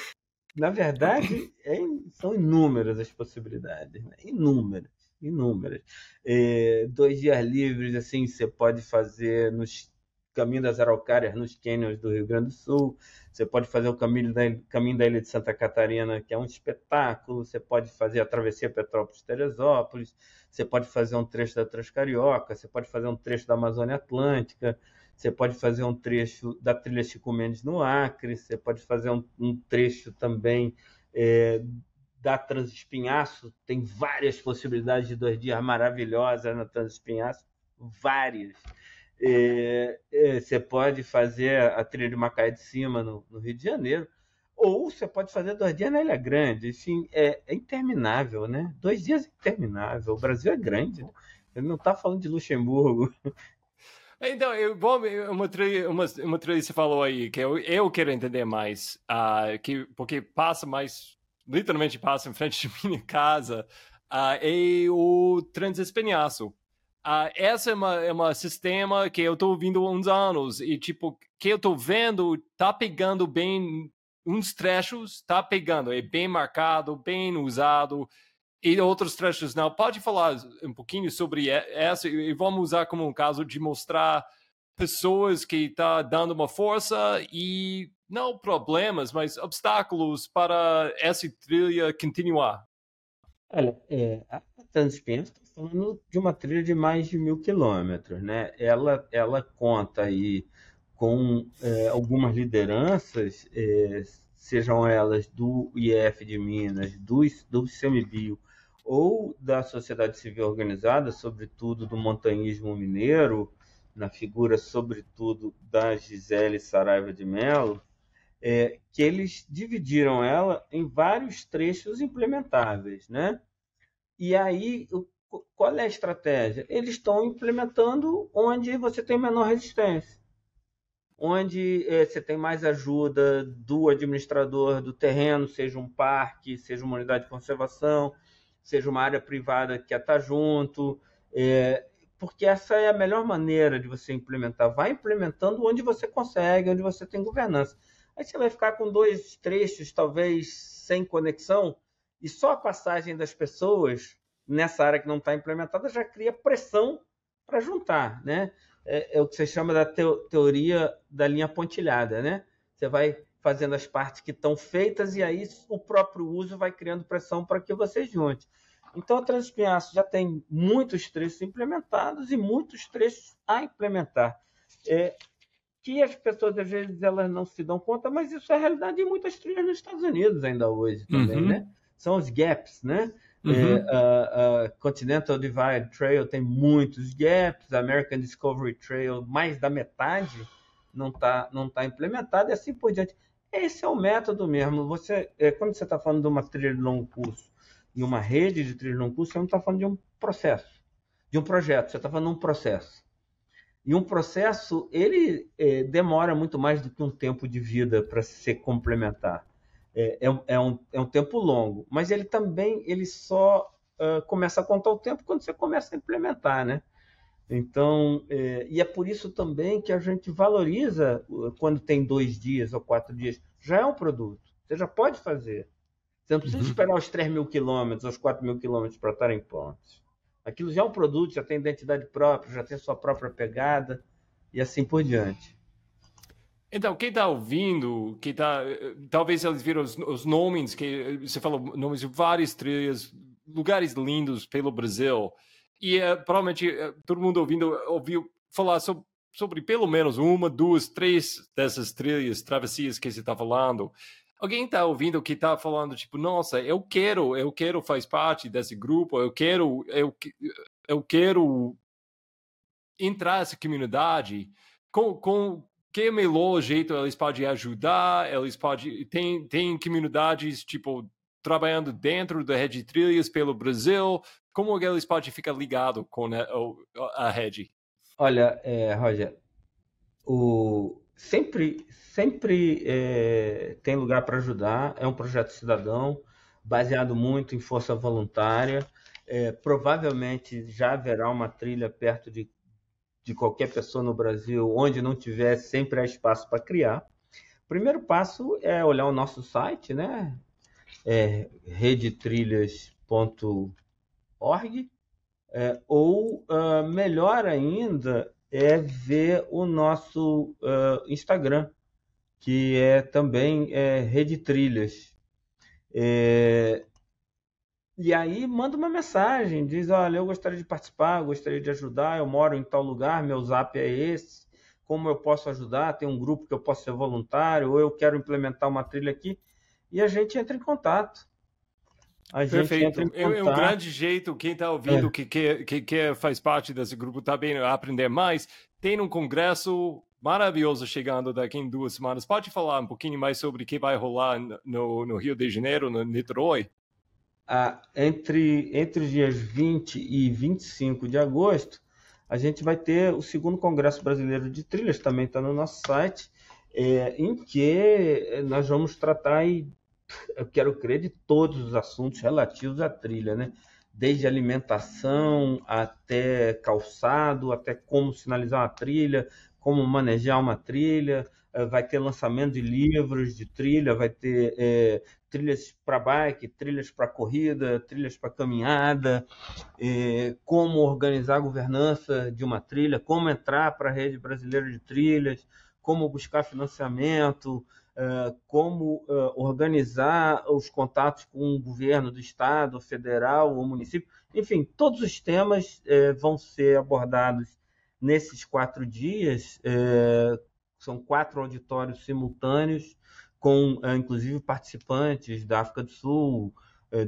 Speaker 1: na verdade, é, são inúmeras as possibilidades, né? inúmeras inúmeras. É, dois dias livres, assim, você pode fazer nos caminho das Araucárias, nos cânions do Rio Grande do Sul. Você pode fazer o caminho da, caminho da Ilha de Santa Catarina, que é um espetáculo. Você pode fazer a travessia Petrópolis-Teresópolis. Você pode fazer um trecho da Transcarioca. Você pode fazer um trecho da Amazônia Atlântica. Você pode fazer um trecho da trilha Chico Mendes no Acre. Você pode fazer um, um trecho também é, da Transespinhaço, tem várias possibilidades de dois dias maravilhosas na Transespinhaço, várias. É, é, você pode fazer a trilha de Macaé de Cima no, no, Rio de Janeiro, ou você pode fazer dois dias na Ilha Grande. Assim, é, é interminável, né? Dois dias é interminável. O Brasil é grande. Né? Ele não está falando de Luxemburgo.
Speaker 2: Então, eu, bom, uma trilha, uma, uma trilha você falou aí que eu, eu quero entender mais, uh, que, porque passa mais, literalmente passa em frente de minha casa, uh, é o Transespenhaço. Uh, essa é uma, é uma sistema que eu estou ouvindo há uns anos e, tipo, que eu estou vendo, tá pegando bem uns trechos, tá pegando, é bem marcado, bem usado, e outros trechos não. Pode falar um pouquinho sobre essa e vamos usar como um caso de mostrar pessoas que tá dando uma força e não problemas, mas obstáculos para essa trilha continuar.
Speaker 1: Olha, é, a Transpens está falando de uma trilha de mais de mil quilômetros, né? Ela, ela conta aí com é, algumas lideranças, é, sejam elas do IF de Minas, do, do CMBio ou da sociedade civil organizada, sobretudo do montanhismo mineiro, na figura, sobretudo, da Gisele Saraiva de Mello, é, que eles dividiram ela em vários trechos implementáveis, né? E aí, qual é a estratégia? Eles estão implementando onde você tem menor resistência, onde é, você tem mais ajuda do administrador do terreno, seja um parque, seja uma unidade de conservação, seja uma área privada que está junto, é, porque essa é a melhor maneira de você implementar. Vai implementando onde você consegue, onde você tem governança. Aí você vai ficar com dois trechos, talvez sem conexão, e só a passagem das pessoas nessa área que não está implementada já cria pressão para juntar, né? É, é, o que você chama da teo, teoria da linha pontilhada, né? Você vai fazendo as partes que estão feitas e aí o próprio uso vai criando pressão para que você junte. Então, a Transpinhaço já tem muitos trechos implementados e muitos trechos a implementar. É, que as pessoas, às vezes, elas não se dão conta, mas isso é a realidade em muitas trilhas nos Estados Unidos ainda hoje também, uhum. né? São os gaps, né? Uhum. É, a, a Continental Divide Trail tem muitos gaps, a American Discovery Trail, mais da metade não está não tá implementada e assim por diante. Esse é o método mesmo. Você, é, quando você está falando de uma trilha de longo curso e uma rede de trilha de longo curso, você não está falando de um processo, de um projeto, você está falando de um processo. E um processo, ele é, demora muito mais do que um tempo de vida para se complementar. É, é, é, um, é um tempo longo, mas ele também ele só uh, começa a contar o tempo quando você começa a implementar, né? Então, é, e é por isso também que a gente valoriza quando tem dois dias ou quatro dias. Já é um produto, você já pode fazer. Você não precisa uhum. esperar os 3 mil quilômetros, os 4 mil quilômetros para estar em pontos. Aquilo já é um produto, já tem identidade própria, já tem sua própria pegada e assim por diante.
Speaker 2: Então, quem está ouvindo, que tá, talvez eles viram os, os, nomes, que você falou nomes de várias trilhas, lugares lindos pelo Brasil. E uh, provavelmente uh, todo mundo ouvindo ouviu falar sobre, sobre pelo menos uma, duas, três dessas trilhas, travessias que você está falando. Alguém está ouvindo que está falando, tipo, nossa, eu quero, eu quero faz parte desse grupo, eu quero, eu, eu quero entrar nessa comunidade. Com, com que melhor jeito eles podem ajudar? Eles podem. Tem, tem comunidades, tipo, trabalhando dentro da rede de trilhas pelo Brasil, como eles podem ficar ligados com a, a rede?
Speaker 1: Olha, é, Roger, o, sempre, sempre é, tem lugar para ajudar. É um projeto cidadão, baseado muito em força voluntária. É, provavelmente já haverá uma trilha perto de, de qualquer pessoa no Brasil, onde não tiver, sempre há espaço para criar. Primeiro passo é olhar o nosso site, né? É, redetrilhas.com org, é, ou uh, melhor ainda é ver o nosso uh, Instagram, que é também é, Rede Trilhas. É, e aí manda uma mensagem, diz, olha, eu gostaria de participar, gostaria de ajudar, eu moro em tal lugar, meu zap é esse, como eu posso ajudar, tem um grupo que eu posso ser voluntário, ou eu quero implementar uma trilha aqui, e a gente entra em contato.
Speaker 2: A Perfeito. É, é, um grande jeito, quem está ouvindo, é. que, que, que, que faz parte desse grupo, está bem a aprender mais. Tem um congresso maravilhoso chegando daqui em duas semanas. Pode falar um pouquinho mais sobre o que vai rolar no, no Rio de Janeiro, no Niterói?
Speaker 1: Ah, entre, entre os dias 20 e 25 de agosto, a gente vai ter o segundo Congresso Brasileiro de Trilhas, também está no nosso site, é, em que nós vamos tratar, eu quero crer, de todos os assuntos relativos à trilha, né? Desde alimentação até calçado, até como sinalizar uma trilha, como manejar uma trilha, eh, vai ter lançamento de livros de trilha, vai ter é, trilhas para bike, trilhas para corrida, trilhas para caminhada, é, como organizar a governança de uma trilha, como entrar para a rede brasileira de trilhas, como buscar financiamento, como organizar os contatos com o governo do estado, federal ou município. Enfim, todos os temas vão ser abordados nesses quatro dias, são quatro auditórios simultâneos, com inclusive participantes da África do Sul,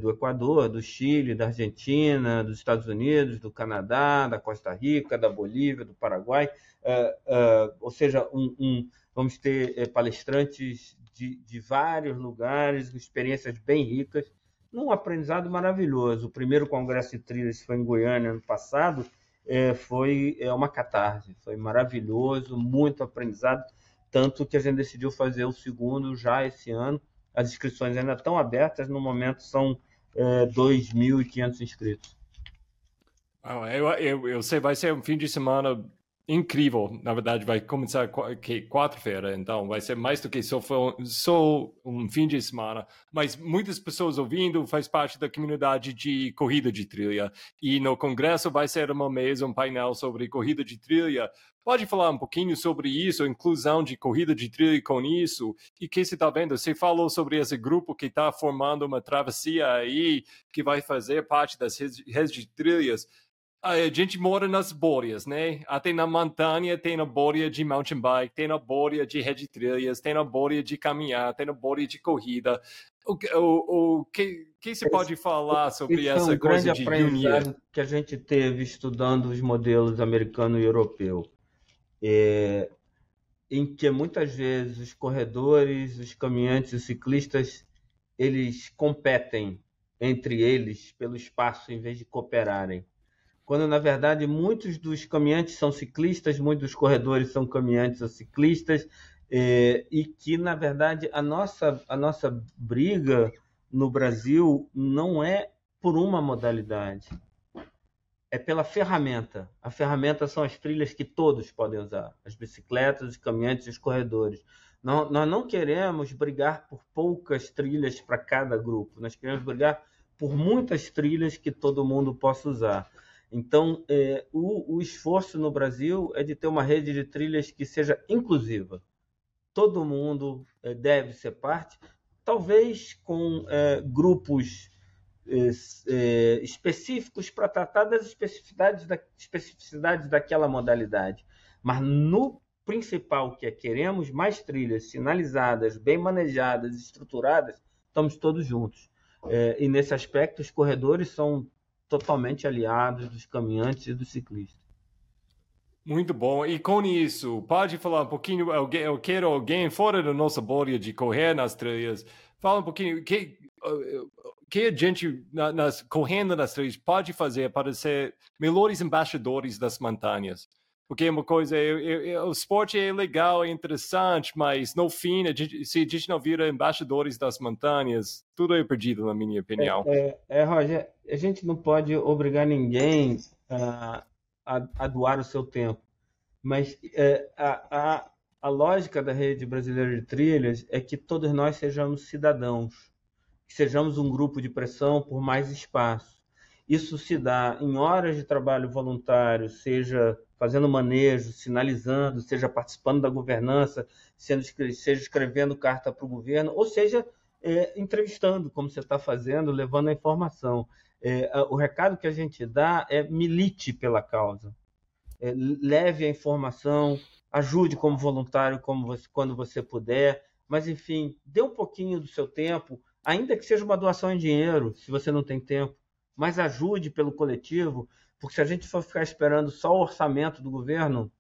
Speaker 1: do Equador, do Chile, da Argentina, dos Estados Unidos, do Canadá, da Costa Rica, da Bolívia, do Paraguai, é, é, ou seja, um, um, vamos ter é, palestrantes de, de vários lugares, experiências bem ricas, num aprendizado maravilhoso. O primeiro congresso de trilhas foi em Goiânia ano passado, é, foi é, uma catarse, foi maravilhoso, muito aprendizado, tanto que a gente decidiu fazer o segundo já esse ano. As inscrições ainda estão abertas, no momento são é, 2.500 inscritos.
Speaker 2: eu, eu, eu sei, vai ser um fim de semana incrível. Na verdade, vai começar quarta-feira, então vai ser mais do que só, só um fim de semana. Mas muitas pessoas ouvindo faz parte da comunidade de corrida de trilha. E no congresso vai ser uma mesa, um painel sobre corrida de trilha. Pode falar um pouquinho sobre isso, inclusão de corrida de trilha com isso? E o que você está vendo? Você falou sobre esse grupo que está formando uma travessia aí, que vai fazer parte das redes de trilhas a gente mora nas bóreas, né? Até na montanha tem a bórea de mountain bike, tem a bórea de rede trilhas, tem a bórea de caminhar, tem a bórea de corrida. O, o, o que, que você pode falar sobre Isso essa é um coisa de unir?
Speaker 1: que a gente teve estudando os modelos americano e europeu, é, em que muitas vezes os corredores, os caminhantes, os ciclistas, eles competem entre eles pelo espaço em vez de cooperarem quando na verdade muitos dos caminhantes são ciclistas, muitos dos corredores são caminhantes ou ciclistas, é, e que na verdade a nossa, a nossa briga no Brasil não é por uma modalidade, é pela ferramenta. A ferramenta são as trilhas que todos podem usar, as bicicletas, os caminhantes os corredores. Não, nós não queremos brigar por poucas trilhas para cada grupo, nós queremos brigar por muitas trilhas que todo mundo possa usar. Então, é, o, o, esforço no Brasil é de ter uma rede de trilhas que seja inclusiva. Todo mundo é, deve ser parte, talvez com é, grupos é, é, específicos para tratar das especificidades, da, especificidades daquela modalidade. Mas no principal, que é queremos mais trilhas sinalizadas, bem manejadas, estruturadas, estamos todos juntos. É, e nesse aspecto, os corredores são totalmente aliados dos caminhantes e dos ciclistas.
Speaker 2: Muito bom. E com isso, pode falar um pouquinho, eu quero alguém fora da nossa bolha de correr nas trilhas, fala um pouquinho, que, que a gente, nas, correndo nas trilhas, pode fazer para ser melhores embaixadores das montanhas? Porque é uma coisa, o esporte é legal, é interessante, mas no fim, a gente, se a gente não vira embaixadores das montanhas, tudo é perdido, na minha opinião.
Speaker 1: É, é, é Roger, a gente não pode obrigar ninguém a, a, a doar o seu tempo, mas é, a, a, a lógica da rede brasileira de trilhas é que todos nós sejamos cidadãos, que sejamos um grupo de pressão por mais espaço. Isso se dá em horas de trabalho voluntário, seja fazendo manejo, sinalizando, seja participando da governança, sendo, seja escrevendo carta para o governo, ou seja, é, entrevistando, como você está fazendo, levando a informação. É, o recado que a gente dá é milite pela causa. É, leve a informação, ajude como voluntário como você, quando você puder, mas enfim, dê um pouquinho do seu tempo ainda que seja uma doação em dinheiro, se você não tem tempo, mas ajude pelo coletivo, porque se a gente for ficar esperando só o orçamento do governo,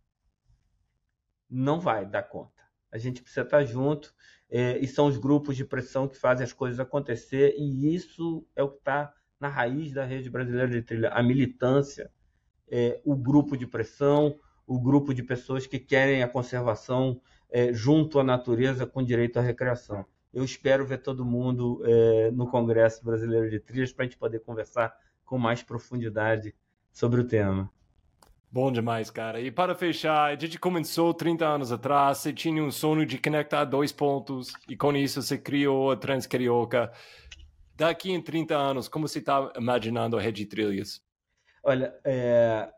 Speaker 1: não vai dar conta. A gente precisa estar junto é, e são os grupos de pressão que fazem as coisas acontecer e isso é o que está na raiz da rede brasileira de trilha, a militância, é, o grupo de pressão, o grupo de pessoas que querem a conservação é, junto à natureza com direito à recreação. Eu espero ver todo mundo é, no Congresso Brasileiro de Trilhas para a gente poder conversar com mais profundidade sobre o tema.
Speaker 2: Bom demais, cara. E para fechar, a gente começou 30 anos atrás, você tinha um sonho de conectar dois pontos, e com isso você criou a Transcarioca. Daqui em 30 anos, como você está imaginando a rede de trilhas?
Speaker 1: Olha, é...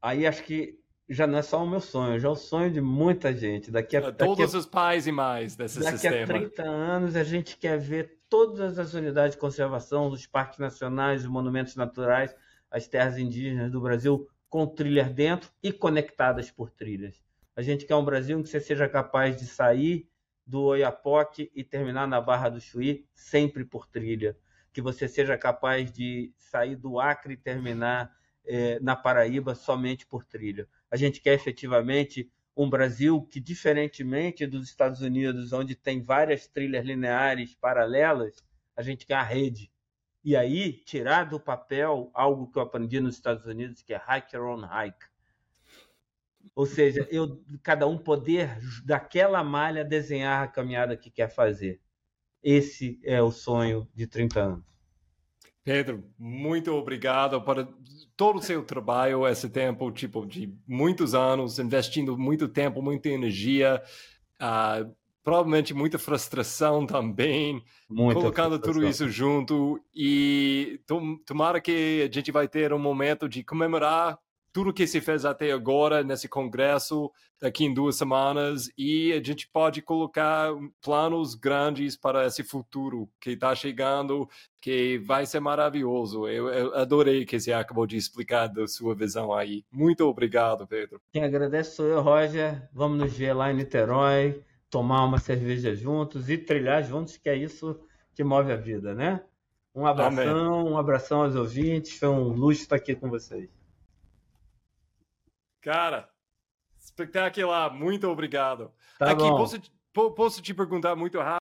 Speaker 1: aí acho que já não é só o meu sonho, já é o sonho de muita gente. Daqui a,
Speaker 2: Todos a... os pais e mais desse
Speaker 1: daqui
Speaker 2: sistema.
Speaker 1: Daqui a 30 anos a gente quer ver todas as unidades de conservação, os parques nacionais, os monumentos naturais, as terras indígenas do Brasil com trilhas dentro e conectadas por trilhas. A gente quer um Brasil em que você seja capaz de sair do Oiapoque e terminar na Barra do Chuí sempre por trilha. Que você seja capaz de sair do Acre e terminar eh, na Paraíba somente por trilha. A gente quer efetivamente um Brasil que, diferentemente dos Estados Unidos, onde tem várias trilhas lineares paralelas, a gente quer a rede. E aí, tirar do papel algo que eu aprendi nos Estados Unidos, que é hike your own hike. Ou seja, eu, cada um poder, daquela malha, desenhar a caminhada que quer fazer. Esse é o sonho de 30 anos.
Speaker 2: Pedro, muito obrigado por todo o seu trabalho, esse tempo, tipo, de muitos anos, investindo muito tempo, muita energia, uh, provavelmente muita frustração também, muita colocando frustração. tudo isso junto e tom, tomara que a gente vai ter um momento de comemorar tudo que se fez até agora nesse congresso daqui em duas semanas e a gente pode colocar planos grandes para esse futuro que está chegando, que vai ser maravilhoso. Eu, eu, adorei que você acabou de explicar da sua visão aí. Muito obrigado, Pedro.
Speaker 1: Quem agradece sou eu, Roger. Vamos nos ver lá em Niterói, tomar uma cerveja juntos e trilhar juntos, que é isso que move a vida, né? Um abração, Amém. um abração aos ouvintes. Foi um luxo estar aqui com vocês.
Speaker 2: Cara, espetacular. Muito obrigado. Tá Aqui, posso, posso te perguntar muito rápido?